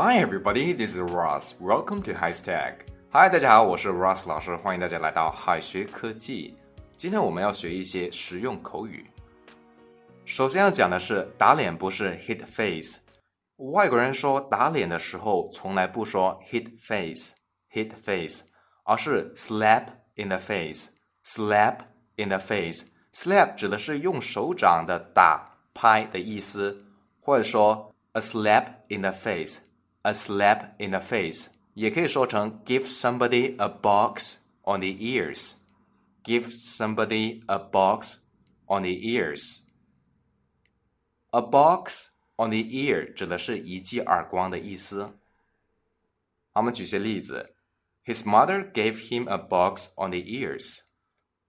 Hi everybody, this is Ross. Welcome to High Tech. Hi，大家好，我是 Ross 老师，欢迎大家来到海学科技。今天我们要学一些实用口语。首先要讲的是打脸不是 hit face，外国人说打脸的时候从来不说 hit face，hit face，而是 slap in the face，slap in the face。slap 指的是用手掌的打拍的意思，或者说 a slap in the face face，a slap in the face，也可以说成 give somebody a box on the ears，give somebody a box on the ears。a box on the ear 指的是一记耳光的意思。好，我们举些例子。His mother gave him a box on the ears.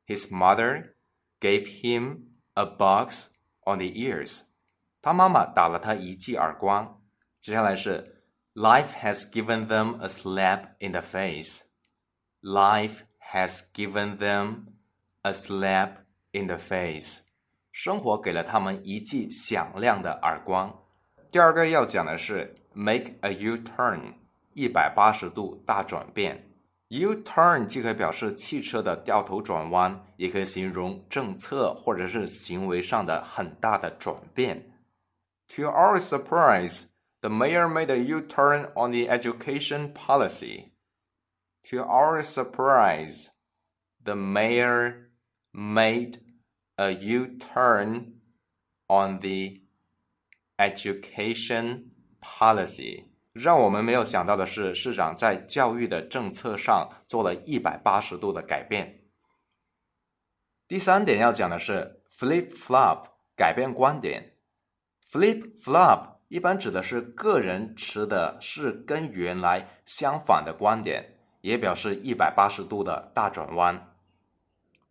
His mother gave him a box on the ears. 他妈妈打了他一记耳光。接下来是 Life has given them a slap in the face. Life has given them a slap in the face. 生活给了他们一记响亮的耳光。第二个要讲的是 make a U-turn，一百八十度大转变。U-turn 既可以表示汽车的掉头转弯，也可以形容政策或者是行为上的很大的转变。To our surprise, the mayor made a U-turn on the education policy. To our surprise, the mayor made a U-turn on the education policy。让我们没有想到的是，市长在教育的政策上做了一百八十度的改变。第三点要讲的是 flip flop，改变观点。flip flop 一般指的是个人持的是跟原来相反的观点，也表示一百八十度的大转弯。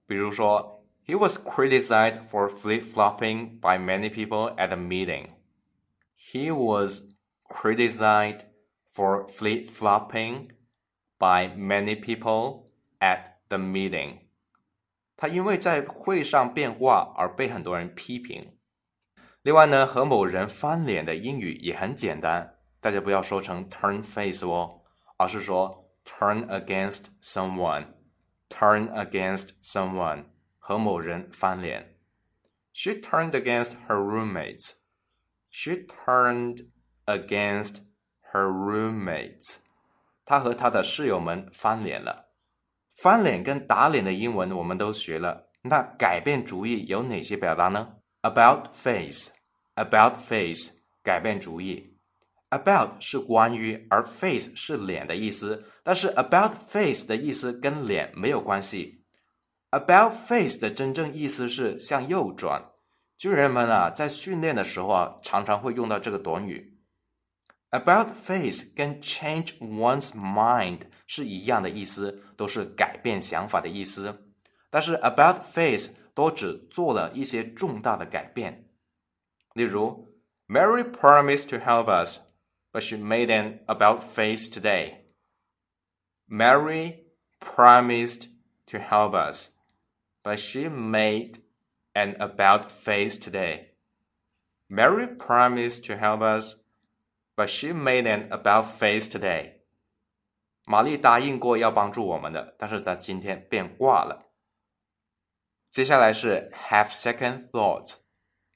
比如说，He was criticized for flip flopping by many people at the meeting. He was criticized for flip flopping by many people at the meeting. 他因为在会上变卦而被很多人批评。另外呢，和某人翻脸的英语也很简单，大家不要说成 turn face 哦，而是说 turn against someone。turn against someone 和某人翻脸。She turned against her roommates. She turned against her roommates. 她和她的室友们翻脸了。翻脸跟打脸的英文我们都学了，那改变主意有哪些表达呢？About face, about face，改变主意。About 是关于，而 face 是脸的意思。但是 about face 的意思跟脸没有关系。About face 的真正意思是向右转。军人们啊，在训练的时候啊，常常会用到这个短语。About face 跟 change one's mind 是一样的意思，都是改变想法的意思。但是 about face 多指做了一些重大的改变。例如，Mary promised to help us, but she made an about face today. Mary promised to help us, but she made an about face today. Mary promised to help us but she made an about face today. 玛丽答应过要帮助我们的，但是她今天变卦了。 接下来是 have second thoughts，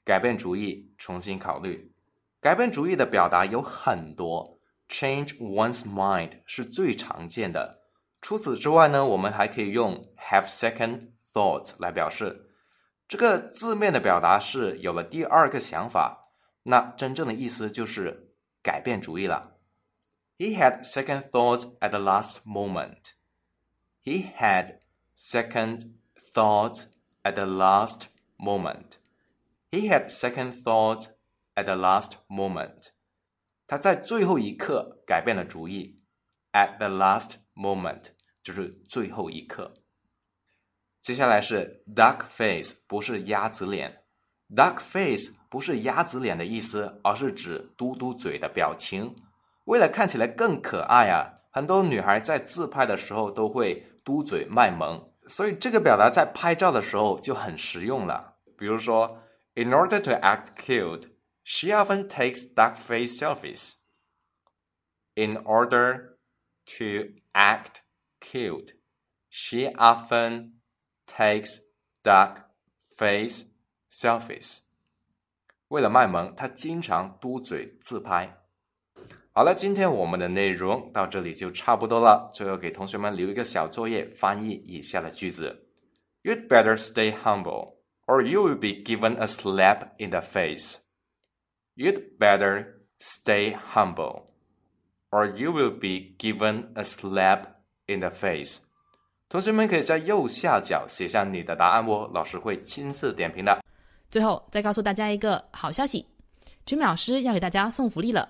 改变主意，重新考虑。改变主意的表达有很多，change one's mind 是最常见的。除此之外呢，我们还可以用 have second thoughts 来表示。这个字面的表达是有了第二个想法，那真正的意思就是改变主意了。He had second thoughts at the last moment. He had second thoughts at the last moment. He had second thoughts at the last moment. 他在最后一刻改变了主意。At the last moment 就是最后一刻。接下来是 duck face，不是鸭子脸。duck face 不是鸭子脸的意思，而是指嘟嘟嘴的表情。为了看起来更可爱啊，很多女孩在自拍的时候都会嘟嘴卖萌，所以这个表达在拍照的时候就很实用了。比如说，In order to act cute, she often takes duck face selfies. In order to act cute, she often takes duck face selfies. 为了卖萌，她经常嘟嘴自拍。好了，今天我们的内容到这里就差不多了。最后给同学们留一个小作业，翻译以下的句子：You'd better stay humble, or you will be given a slap in the face. You'd better stay humble, or you will be given a slap in the face. 同学们可以在右下角写下你的答案哦，老师会亲自点评的。最后再告诉大家一个好消息，君老师要给大家送福利了。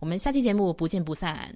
我们下期节目不见不散。